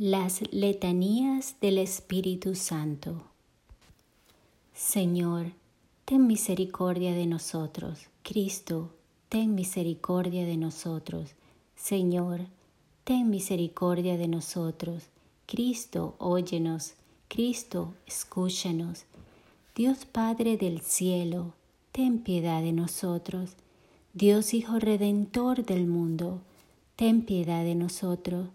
Las letanías del Espíritu Santo. Señor, ten misericordia de nosotros. Cristo, ten misericordia de nosotros. Señor, ten misericordia de nosotros. Cristo, óyenos. Cristo, escúchanos. Dios Padre del cielo, ten piedad de nosotros. Dios Hijo Redentor del mundo, ten piedad de nosotros.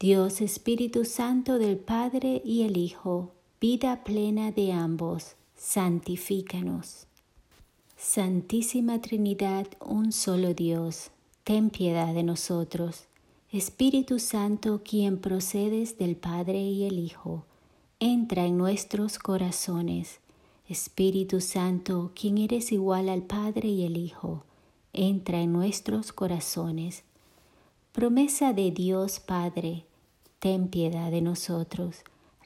Dios Espíritu Santo del Padre y el Hijo, vida plena de ambos, santifícanos. Santísima Trinidad, un solo Dios, ten piedad de nosotros. Espíritu Santo, quien procedes del Padre y el Hijo, entra en nuestros corazones. Espíritu Santo, quien eres igual al Padre y el Hijo, entra en nuestros corazones. Promesa de Dios Padre, ten piedad de nosotros.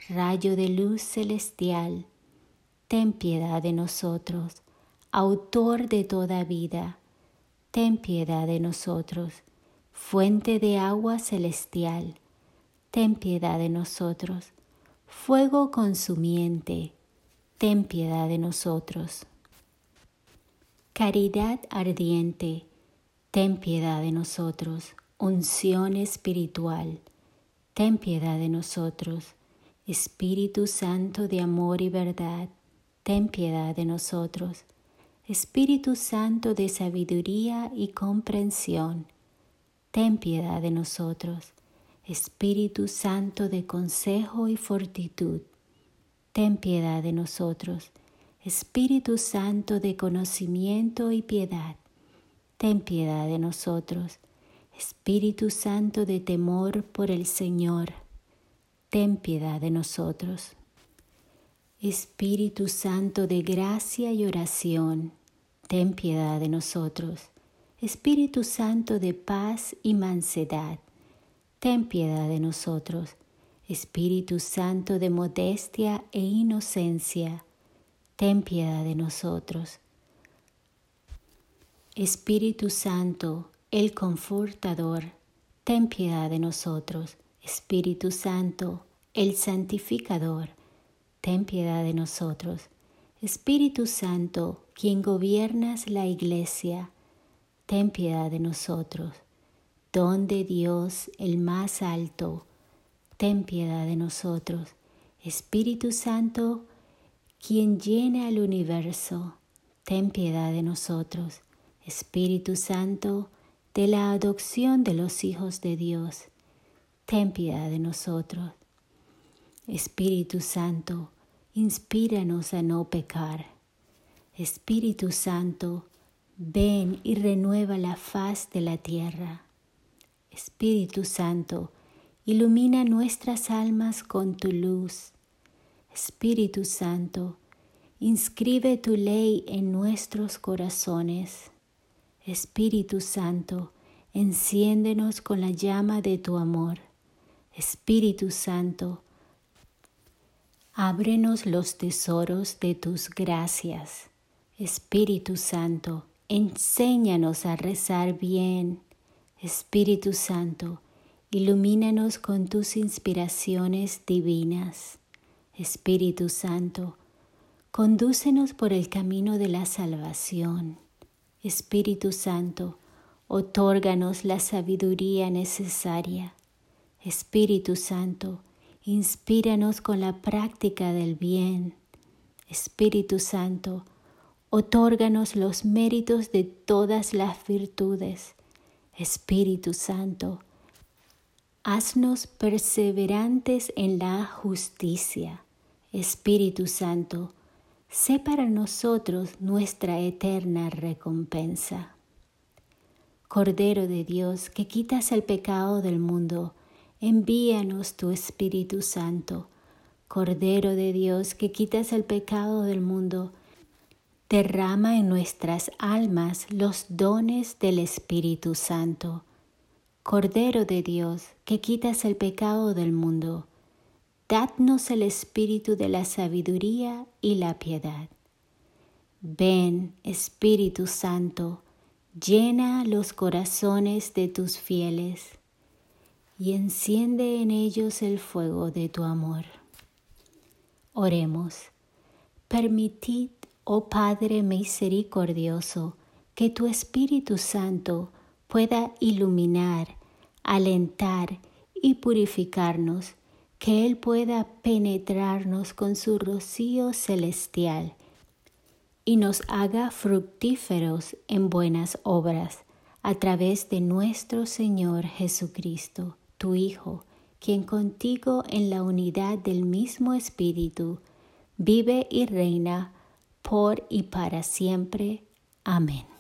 Rayo de luz celestial, ten piedad de nosotros. Autor de toda vida, ten piedad de nosotros. Fuente de agua celestial, ten piedad de nosotros. Fuego consumiente, ten piedad de nosotros. Caridad ardiente, ten piedad de nosotros. Unción espiritual, ten piedad de nosotros. Espíritu Santo de amor y verdad, ten piedad de nosotros. Espíritu Santo de sabiduría y comprensión, ten piedad de nosotros. Espíritu Santo de consejo y fortitud, ten piedad de nosotros. Espíritu Santo de conocimiento y piedad, ten piedad de nosotros. Espíritu Santo de temor por el Señor, ten piedad de nosotros. Espíritu Santo de gracia y oración, ten piedad de nosotros. Espíritu Santo de paz y mansedad, ten piedad de nosotros. Espíritu Santo de modestia e inocencia, ten piedad de nosotros. Espíritu Santo el Confortador, ten piedad de nosotros. Espíritu Santo, el Santificador, ten piedad de nosotros. Espíritu Santo, quien gobiernas la Iglesia, ten piedad de nosotros. Don de Dios, el más alto, ten piedad de nosotros. Espíritu Santo, quien llena el universo, ten piedad de nosotros. Espíritu Santo, de la adopción de los hijos de Dios, ten piedad de nosotros. Espíritu Santo, inspíranos a no pecar. Espíritu Santo, ven y renueva la faz de la tierra. Espíritu Santo, ilumina nuestras almas con tu luz. Espíritu Santo, inscribe tu ley en nuestros corazones. Espíritu Santo, enciéndenos con la llama de tu amor. Espíritu Santo, ábrenos los tesoros de tus gracias. Espíritu Santo, enséñanos a rezar bien. Espíritu Santo, ilumínanos con tus inspiraciones divinas. Espíritu Santo, condúcenos por el camino de la salvación. Espíritu Santo, otórganos la sabiduría necesaria. Espíritu Santo, inspíranos con la práctica del bien. Espíritu Santo, otórganos los méritos de todas las virtudes. Espíritu Santo, haznos perseverantes en la justicia. Espíritu Santo, sé para nosotros nuestra eterna recompensa. Cordero de Dios, que quitas el pecado del mundo, envíanos tu Espíritu Santo. Cordero de Dios, que quitas el pecado del mundo, derrama en nuestras almas los dones del Espíritu Santo. Cordero de Dios, que quitas el pecado del mundo, dadnos el espíritu de la sabiduría y la piedad. Ven, Espíritu Santo, llena los corazones de tus fieles y enciende en ellos el fuego de tu amor. Oremos. Permitid, oh Padre misericordioso, que tu Espíritu Santo pueda iluminar, alentar y purificarnos, que Él pueda penetrarnos con su rocío celestial y nos haga fructíferos en buenas obras a través de nuestro Señor Jesucristo, tu Hijo, quien contigo en la unidad del mismo Espíritu vive y reina por y para siempre. Amén.